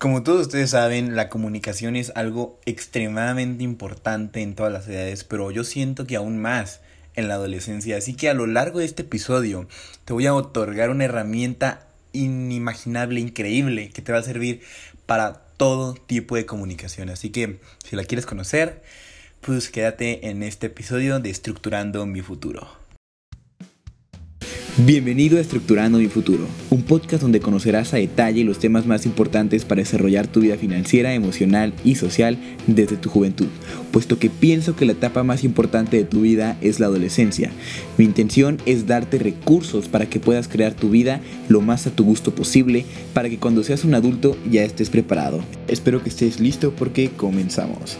Como todos ustedes saben, la comunicación es algo extremadamente importante en todas las edades, pero yo siento que aún más en la adolescencia. Así que a lo largo de este episodio te voy a otorgar una herramienta inimaginable, increíble, que te va a servir para todo tipo de comunicación. Así que si la quieres conocer, pues quédate en este episodio de Estructurando mi futuro. Bienvenido a Estructurando mi futuro, un podcast donde conocerás a detalle los temas más importantes para desarrollar tu vida financiera, emocional y social desde tu juventud, puesto que pienso que la etapa más importante de tu vida es la adolescencia. Mi intención es darte recursos para que puedas crear tu vida lo más a tu gusto posible, para que cuando seas un adulto ya estés preparado. Espero que estés listo porque comenzamos.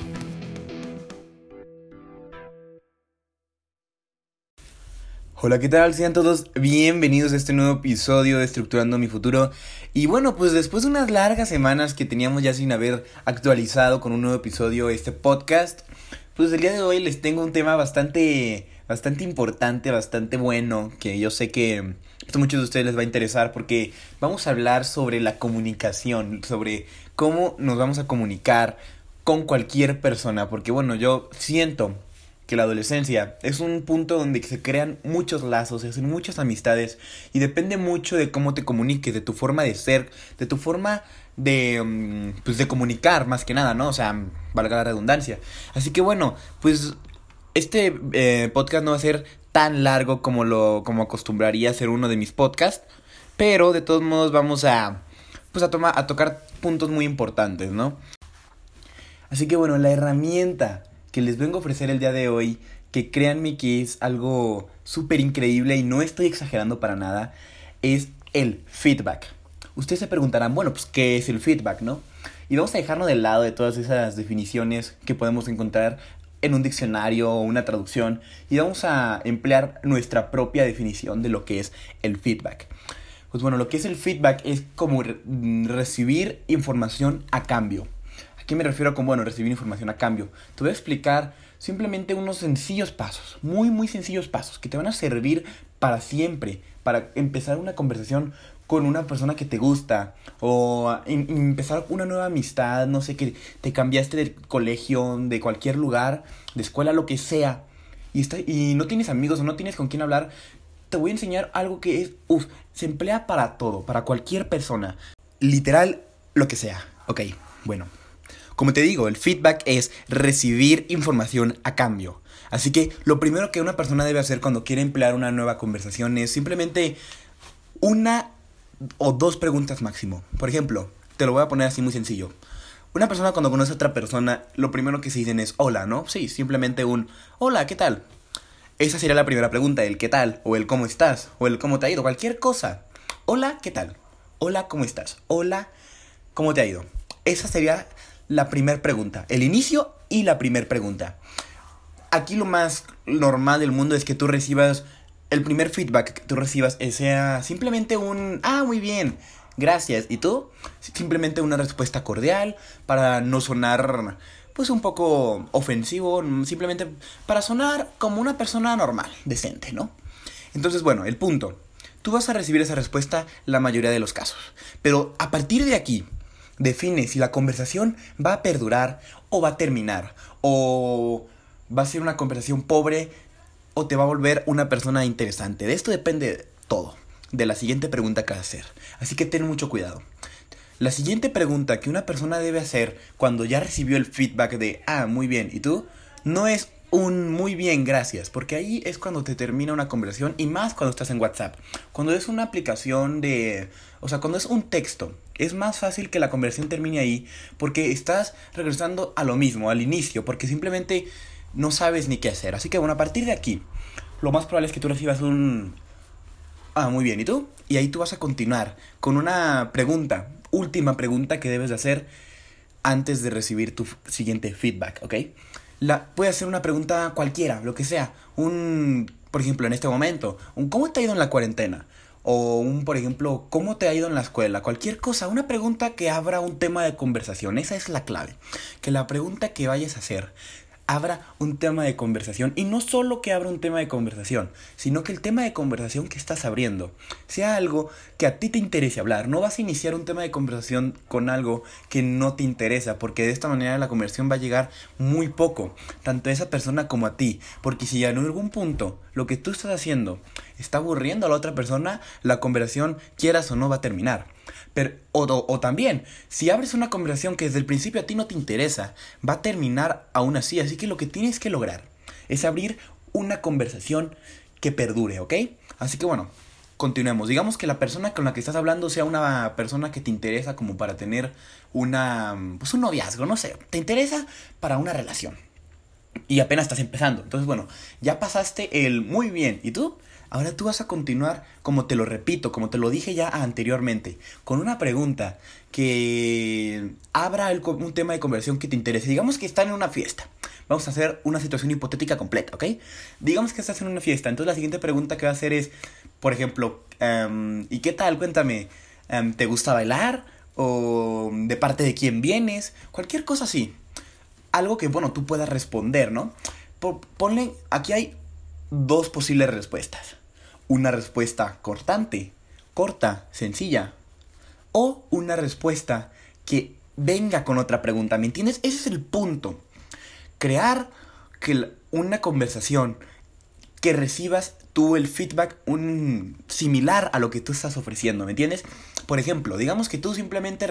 Hola, ¿qué tal? Sean todos bienvenidos a este nuevo episodio de Estructurando mi futuro. Y bueno, pues después de unas largas semanas que teníamos ya sin haber actualizado con un nuevo episodio este podcast, pues el día de hoy les tengo un tema bastante bastante importante, bastante bueno, que yo sé que a muchos de ustedes les va a interesar porque vamos a hablar sobre la comunicación, sobre cómo nos vamos a comunicar con cualquier persona, porque bueno, yo siento que la adolescencia es un punto donde se crean muchos lazos, se hacen muchas amistades y depende mucho de cómo te comuniques, de tu forma de ser, de tu forma de, mm, pues de comunicar más que nada, ¿no? O sea, valga la redundancia. Así que bueno, pues este eh, podcast no va a ser tan largo como lo como acostumbraría a ser uno de mis podcasts, pero de todos modos vamos a pues a tomar a tocar puntos muy importantes, ¿no? Así que bueno, la herramienta que les vengo a ofrecer el día de hoy, que créanme que es algo súper increíble y no estoy exagerando para nada, es el feedback. Ustedes se preguntarán, bueno, pues, ¿qué es el feedback, no? Y vamos a dejarnos de lado de todas esas definiciones que podemos encontrar en un diccionario o una traducción y vamos a emplear nuestra propia definición de lo que es el feedback. Pues bueno, lo que es el feedback es como recibir información a cambio qué me refiero con, bueno, recibir información a cambio? Te voy a explicar simplemente unos sencillos pasos, muy, muy sencillos pasos, que te van a servir para siempre, para empezar una conversación con una persona que te gusta o empezar una nueva amistad, no sé, que te cambiaste de colegio, de cualquier lugar, de escuela, lo que sea, y, está, y no tienes amigos o no tienes con quién hablar, te voy a enseñar algo que es, uff, se emplea para todo, para cualquier persona, literal, lo que sea. Ok, bueno, como te digo, el feedback es recibir información a cambio. Así que lo primero que una persona debe hacer cuando quiere emplear una nueva conversación es simplemente una o dos preguntas máximo. Por ejemplo, te lo voy a poner así muy sencillo. Una persona cuando conoce a otra persona, lo primero que se dicen es hola, ¿no? Sí, simplemente un hola, ¿qué tal? Esa sería la primera pregunta, el qué tal, o el cómo estás, o el cómo te ha ido, cualquier cosa. Hola, ¿qué tal? Hola, ¿cómo estás? Hola, ¿cómo te ha ido? Esa sería la primera pregunta, el inicio y la primera pregunta. Aquí lo más normal del mundo es que tú recibas el primer feedback que tú recibas sea simplemente un, ah, muy bien, gracias. ¿Y tú? Simplemente una respuesta cordial para no sonar pues un poco ofensivo, simplemente para sonar como una persona normal, decente, ¿no? Entonces, bueno, el punto. Tú vas a recibir esa respuesta la mayoría de los casos. Pero a partir de aquí, define si la conversación va a perdurar o va a terminar. O va a ser una conversación pobre o te va a volver una persona interesante. De esto depende todo. De la siguiente pregunta que vas a hacer. Así que ten mucho cuidado. La siguiente pregunta que una persona debe hacer cuando ya recibió el feedback de, ah, muy bien, ¿y tú? No es un muy bien, gracias, porque ahí es cuando te termina una conversación y más cuando estás en WhatsApp. Cuando es una aplicación de, o sea, cuando es un texto, es más fácil que la conversación termine ahí porque estás regresando a lo mismo, al inicio, porque simplemente no sabes ni qué hacer. Así que bueno, a partir de aquí, lo más probable es que tú recibas un... Ah, muy bien, ¿y tú? Y ahí tú vas a continuar con una pregunta, última pregunta que debes de hacer antes de recibir tu siguiente feedback, ¿ok? La, puede hacer una pregunta cualquiera, lo que sea. Un, por ejemplo, en este momento, un ¿cómo te ha ido en la cuarentena? O un, por ejemplo, ¿cómo te ha ido en la escuela? Cualquier cosa, una pregunta que abra un tema de conversación. Esa es la clave. Que la pregunta que vayas a hacer abra un tema de conversación y no solo que abra un tema de conversación, sino que el tema de conversación que estás abriendo sea algo que a ti te interese hablar. No vas a iniciar un tema de conversación con algo que no te interesa, porque de esta manera la conversación va a llegar muy poco, tanto a esa persona como a ti, porque si en algún punto lo que tú estás haciendo está aburriendo a la otra persona, la conversación, quieras o no, va a terminar. Pero, o, también, si abres una conversación que desde el principio a ti no te interesa, va a terminar aún así. Así que lo que tienes que lograr es abrir una conversación que perdure, ¿ok? Así que bueno, continuemos. Digamos que la persona con la que estás hablando sea una persona que te interesa como para tener una, pues un noviazgo, no sé, te interesa para una relación. Y apenas estás empezando. Entonces, bueno, ya pasaste el muy bien. ¿Y tú? Ahora tú vas a continuar, como te lo repito, como te lo dije ya anteriormente, con una pregunta que abra un tema de conversación que te interese. Digamos que están en una fiesta. Vamos a hacer una situación hipotética completa, ¿ok? Digamos que estás en una fiesta. Entonces la siguiente pregunta que va a hacer es, por ejemplo, em, ¿y qué tal? Cuéntame, em, ¿te gusta bailar? ¿O de parte de quién vienes? Cualquier cosa así. Algo que, bueno, tú puedas responder, ¿no? ponle, aquí hay dos posibles respuestas una respuesta cortante, corta, sencilla, o una respuesta que venga con otra pregunta, ¿me entiendes? Ese es el punto. Crear que una conversación que recibas tú el feedback un similar a lo que tú estás ofreciendo, ¿me entiendes? Por ejemplo, digamos que tú simplemente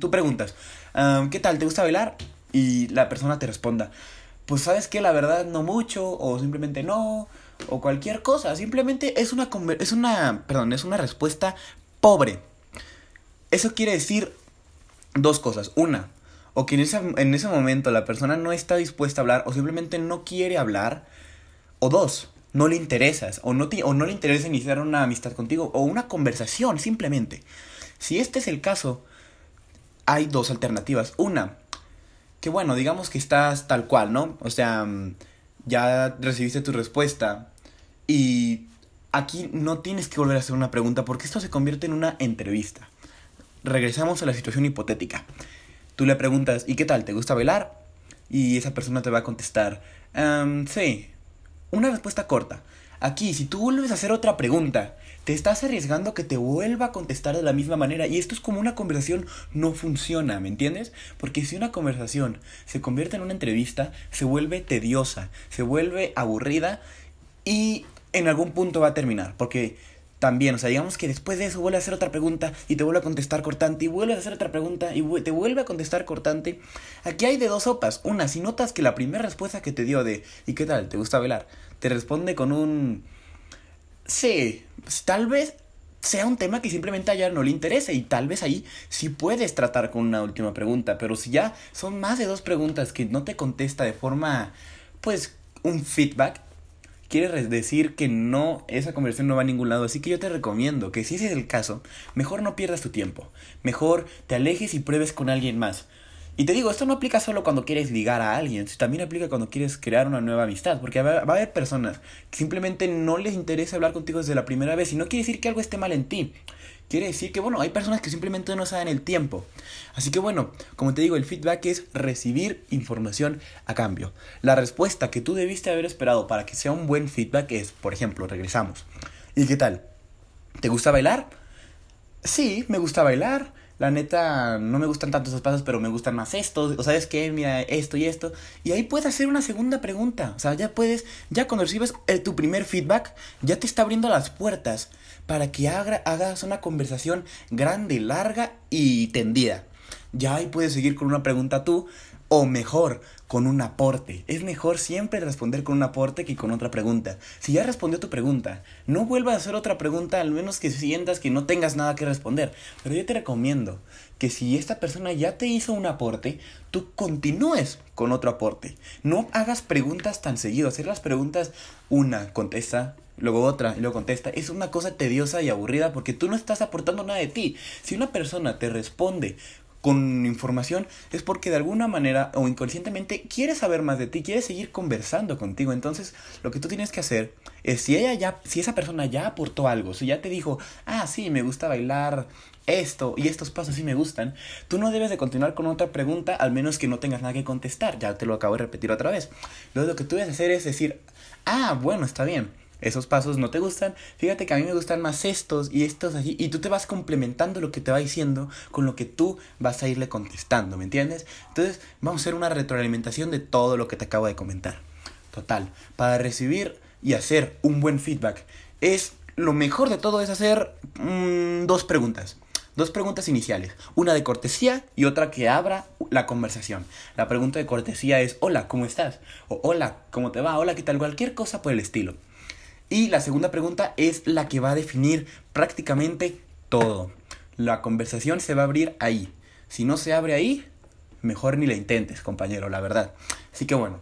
tú preguntas, ah, ¿qué tal? ¿Te gusta bailar? Y la persona te responda, pues sabes que la verdad no mucho, o simplemente no, o cualquier cosa. Simplemente es una, es una, perdón, es una respuesta pobre. Eso quiere decir dos cosas. Una, o que en ese, en ese momento la persona no está dispuesta a hablar o simplemente no quiere hablar. O dos, no le interesas o no, o no le interesa iniciar una amistad contigo o una conversación simplemente. Si este es el caso, hay dos alternativas. Una, que bueno, digamos que estás tal cual, ¿no? O sea, mm, ya recibiste tu respuesta y aquí no tienes que volver a hacer una pregunta porque esto se convierte en una entrevista. Regresamos a la situación hipotética. Tú le preguntas, ¿y qué tal? ¿Te gusta bailar? Y esa persona te va a contestar, sí. Una respuesta corta. Aquí, si tú vuelves a hacer otra pregunta, te estás arriesgando que te vuelva a contestar de la misma manera. Y esto es como una conversación no funciona, ¿me entiendes? Porque si una conversación se convierte en una entrevista, se vuelve tediosa, se vuelve aburrida y en algún punto va a terminar, porque también, o sea, digamos que después de eso vuelve a hacer otra pregunta y te vuelve a contestar cortante y vuelve a hacer otra pregunta y te vuelve a contestar cortante. Aquí hay de dos sopas. Una, si notas que la primera respuesta que te dio de ¿y qué tal? ¿Te gusta velar? Te responde con un sí, pues, tal vez sea un tema que simplemente a ella no le interese y tal vez ahí sí puedes tratar con una última pregunta, pero si ya son más de dos preguntas que no te contesta de forma pues un feedback, quiere decir que no, esa conversación no va a ningún lado. Así que yo te recomiendo que si ese es el caso, mejor no pierdas tu tiempo. Mejor te alejes y pruebes con alguien más. Y te digo, esto no aplica solo cuando quieres ligar a alguien, también aplica cuando quieres crear una nueva amistad, porque va, a haber personas que simplemente no les interesa hablar contigo desde la primera vez y no quiere decir que algo esté mal en ti. Quiere decir que, bueno, hay personas que simplemente no saben el tiempo. Así que, bueno, como te digo, el feedback es recibir información a cambio. La respuesta que tú debiste haber esperado para que sea un buen feedback es, por ejemplo, regresamos. ¿Y qué tal? ¿Te gusta bailar? Sí, me gusta bailar. La neta, no me gustan tanto esos pasos, pero me gustan más estos. O sabes qué, mira, esto y esto. Y ahí puedes hacer una segunda pregunta. O sea, ya puedes, ya cuando recibes eh, tu primer feedback, ya te está abriendo las puertas para que hagas una conversación grande, larga y tendida. Ya ahí puedes seguir con una pregunta tú, o mejor, con un aporte. Es mejor siempre responder con un aporte que con otra pregunta. Si ya respondió tu pregunta, no vuelvas a hacer otra pregunta, al menos que sientas que no tengas nada que responder. Pero yo te recomiendo que si esta persona ya te hizo un aporte, tú continúes con otro aporte. No hagas preguntas tan seguido. Hacer las preguntas una, contesta, luego otra y luego contesta, es una cosa tediosa y aburrida porque tú no estás aportando nada de ti. Si una persona te responde con información es porque de alguna manera o inconscientemente quiere saber más de ti, quiere seguir conversando contigo. Entonces, lo que tú tienes que hacer es si ella ya, si esa persona ya aportó algo, si ya te dijo, ah, sí, me gusta bailar esto y estos pasos sí me gustan, tú no debes de continuar con otra pregunta al menos que no tengas nada que contestar. Ya te lo acabo de repetir otra vez. Luego lo que tú debes hacer es decir, ah, bueno, está bien esos pasos no te gustan, fíjate que a mí me gustan más estos y estos así, y tú te vas complementando lo que te va diciendo con lo que tú vas a irle contestando, ¿me entiendes? Entonces vamos a hacer una retroalimentación de todo lo que te acabo de comentar. Total, para recibir y hacer un buen feedback es lo mejor de todo es hacer mm, dos preguntas. Dos preguntas iniciales, una de cortesía y otra que abra la conversación. La pregunta de cortesía es, hola, ¿cómo estás? O hola, ¿cómo te va? Hola, ¿qué tal? Cualquier cosa por el estilo. Y la segunda pregunta es la que va a definir prácticamente todo. La conversación se va a abrir ahí. Si no se abre ahí, mejor ni la intentes, compañero, la verdad. Así que bueno,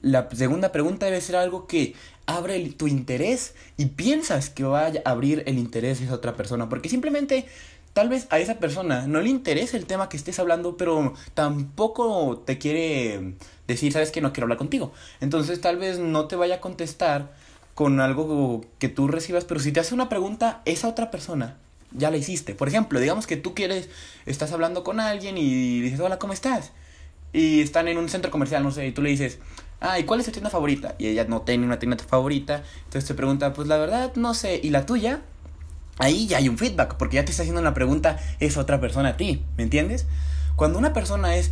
la segunda pregunta debe ser algo que abre tu interés y piensas que va a abrir el interés de esa otra persona. Porque simplemente tal vez a esa persona no le interesa el tema que estés hablando, pero tampoco te quiere decir, sabes que no quiero hablar contigo. Entonces tal vez no te vaya a contestar con algo que tú recibas, pero si te hace una pregunta, esa otra persona ya la hiciste. Por ejemplo, digamos que tú quieres, estás hablando con alguien y dices, hola, ¿cómo estás? Y están en un centro comercial, no sé, y tú le dices, ah, ¿y cuál es tu tienda favorita? Y ella no tiene una tienda favorita, entonces te pregunta, pues la verdad, no sé, ¿y la tuya? Ahí ya hay un feedback, porque ya te está haciendo una pregunta esa otra persona a ti, ¿me entiendes? Cuando una persona es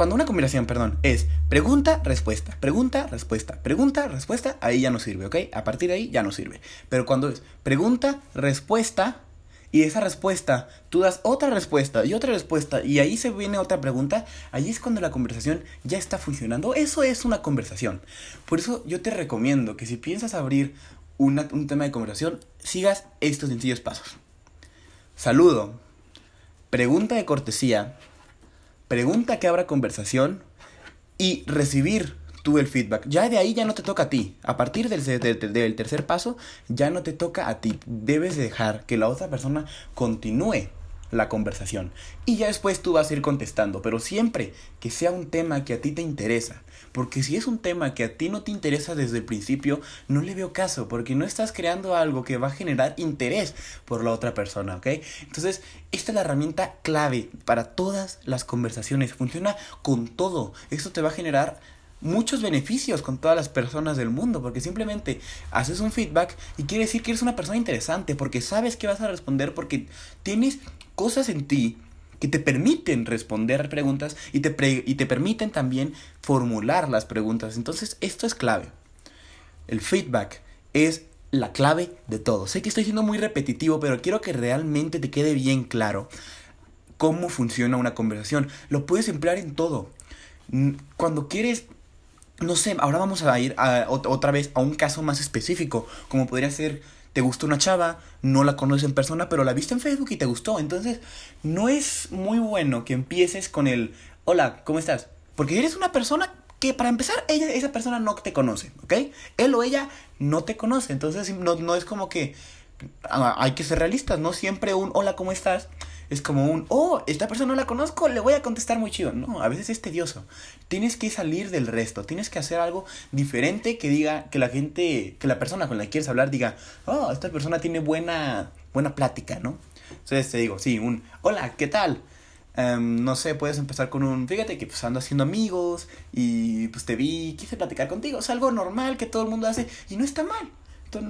cuando una combinación, perdón, es pregunta, respuesta, pregunta, respuesta, pregunta, respuesta, ahí ya no sirve, ¿ok? A partir de ahí ya no sirve. Pero cuando es pregunta, respuesta, y esa respuesta, tú das otra respuesta y otra respuesta, y ahí se viene otra pregunta, ahí es cuando la conversación ya está funcionando. Eso es una conversación. Por eso yo te recomiendo que si piensas abrir un tema de conversación, sigas estos sencillos pasos. Saludo. Pregunta de cortesía pregunta que abra conversación y recibir tú el feedback. Ya de ahí ya no te toca a ti. A partir del, del, tercer paso, ya no te toca a ti. Debes dejar que la otra persona continúe la conversación. Y ya después tú vas a ir contestando, pero siempre que sea un tema que a ti te interesa. Porque si es un tema que a ti no te interesa desde el principio, no le veo caso, porque no estás creando algo que va a generar interés por la otra persona, ¿ok? Entonces, esta es la herramienta clave para todas las conversaciones. Funciona con todo. Esto te va a generar muchos beneficios con todas las personas del mundo, porque simplemente haces un feedback y quiere decir que eres una persona interesante, porque sabes que vas a responder, porque tienes cosas en ti que te permiten responder preguntas y te, y te permiten también formular las preguntas. Entonces, esto es clave. El feedback es la clave de todo. Sé que estoy siendo muy repetitivo, pero quiero que realmente te quede bien claro cómo funciona una conversación. Lo puedes emplear en todo. Cuando quieres no sé, ahora vamos a ir otra vez a un caso más específico, como podría ser, te gustó una chava, no la conoces en persona, pero la viste en Facebook y te gustó. Entonces, no es muy bueno que empieces con el, hola, ¿cómo estás? Porque eres una persona que para empezar, ella, esa persona no te conoce, ¿ok? Él o ella no te conoce. Entonces, no, no es como que ah, hay que ser realistas, no siempre un, hola, ¿cómo estás? Es como un, oh, esta persona no la conozco, le voy a contestar muy chido. No, a veces es tedioso. Tienes que salir del resto, tienes que hacer algo diferente que diga, que la gente, que la persona con la que quieres hablar diga, oh, esta persona tiene buena, buena plática, ¿no? Entonces te digo, sí, un, hola, ¿qué tal? Em, no sé, puedes empezar con un, fíjate que pues ando haciendo amigos y pues te vi, quise platicar contigo, es algo normal que todo el mundo hace y no está mal,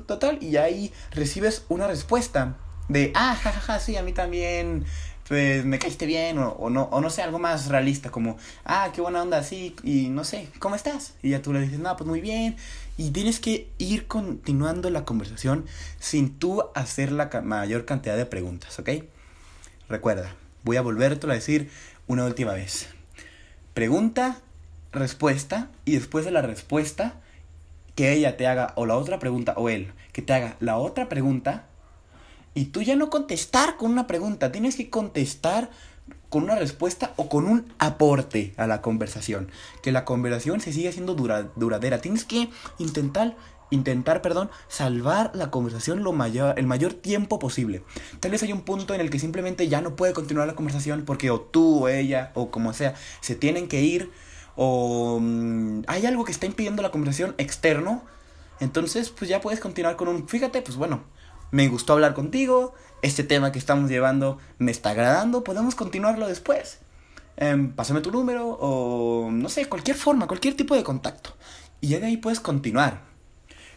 total, y ahí recibes una respuesta de, ah, jajaja, ja, ja, sí, a mí también, pues me caíste bien, o, no, o no sé, algo más realista, como, ah, qué buena onda, sí, y no sé, ¿cómo estás? Y ya tú le dices, no, pues muy bien, y tienes que ir continuando la conversación sin tú hacer la mayor cantidad de preguntas, ¿ok? Recuerda, voy a volverte a decir una última vez. Pregunta, respuesta, y después de la respuesta, que ella te haga, o la otra pregunta, o él, que te haga la otra pregunta, y tú ya no contestar con una pregunta, tienes que contestar con una respuesta o con un aporte a la conversación. Que la conversación se siga siendo duradera. Tienes que intentar intentar, perdón, salvar la conversación lo mayor, el mayor tiempo posible. Tal vez hay un punto en el que simplemente ya no puede continuar la conversación porque o tú o ella o como sea se tienen que ir o mm, hay algo que está impidiendo la conversación externo. Entonces, pues ya puedes continuar con un, fíjate, pues bueno, me gustó hablar contigo, este tema que estamos llevando me está agradando, podemos continuarlo después. Em, pásame tu número o no sé, cualquier forma, cualquier tipo de contacto. Y ya de ahí puedes continuar.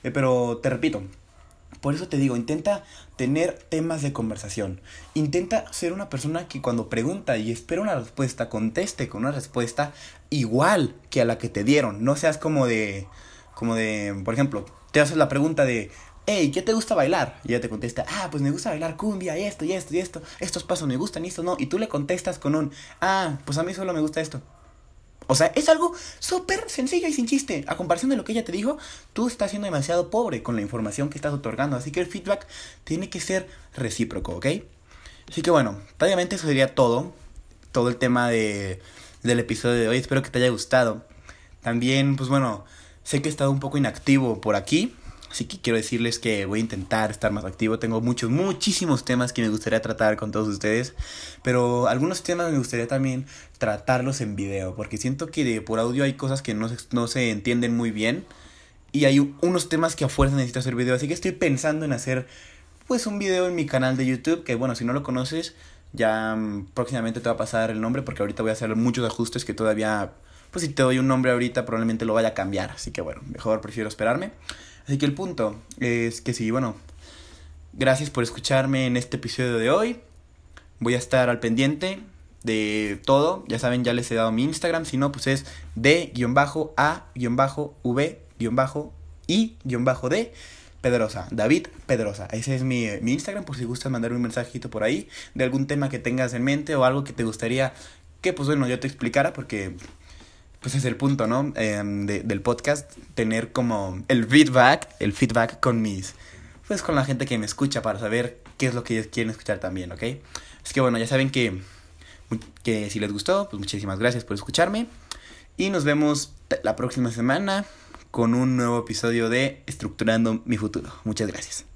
Eh, pero te repito, por eso te digo, intenta tener temas de conversación. Intenta ser una persona que cuando pregunta y espera una respuesta, conteste con una respuesta igual que a la que te dieron. No seas como de, como de, por ejemplo, te haces la pregunta de, hey, ¿qué te gusta bailar? Y ella te contesta, ah, pues me gusta bailar cumbia y esto y esto y esto. Estos pasos me gustan y esto no. Y tú le contestas con un, ah, pues a mí solo me gusta esto. O sea, es algo súper sencillo y sin chiste. A comparación de lo que ella te dijo, tú estás siendo demasiado pobre con la información que estás otorgando. Así que el feedback tiene que ser recíproco, ¿ok? Así que bueno, obviamente eso sería todo. Todo el tema de, del episodio de hoy. Espero que te haya gustado. También, pues bueno, sé que he estado un poco inactivo por aquí. Así que quiero decirles que voy a intentar estar más activo. Tengo muchos, muchísimos temas que me gustaría tratar con todos ustedes. Pero algunos temas me gustaría también tratarlos en video. Porque siento que de, por audio hay cosas que no se, no se entienden muy bien. Y hay unos temas que a fuerza necesito hacer video. Así que estoy pensando en hacer pues un video en mi canal de YouTube. Que bueno, si no lo conoces, ya mm, próximamente te va a pasar el nombre. Porque ahorita voy a hacer muchos ajustes que todavía... Pues si te doy un nombre ahorita probablemente lo vaya a cambiar. Así que bueno, mejor prefiero esperarme. Así que el punto es que sí, bueno, gracias por escucharme en este episodio de hoy. Voy a estar al pendiente de todo. Ya saben, ya les he dado mi Instagram. Si no, pues es d-a-v-i-d Pedrosa, David Pedrosa. Ese es mi, mi Instagram por si gustas mandarme un mensajito por ahí de algún tema que tengas en mente o algo que te gustaría que, pues bueno, yo te explicara porque pues es el punto, ¿no? Em, de, del podcast, tener como el feedback, el feedback con mis, pues con la gente que me escucha para saber qué es lo que ellos quieren escuchar también, ¿ok? Así que bueno, ya saben que, que si les gustó, pues muchísimas gracias por escucharme y nos vemos la próxima semana con un nuevo episodio de Estructurando mi futuro. Muchas gracias.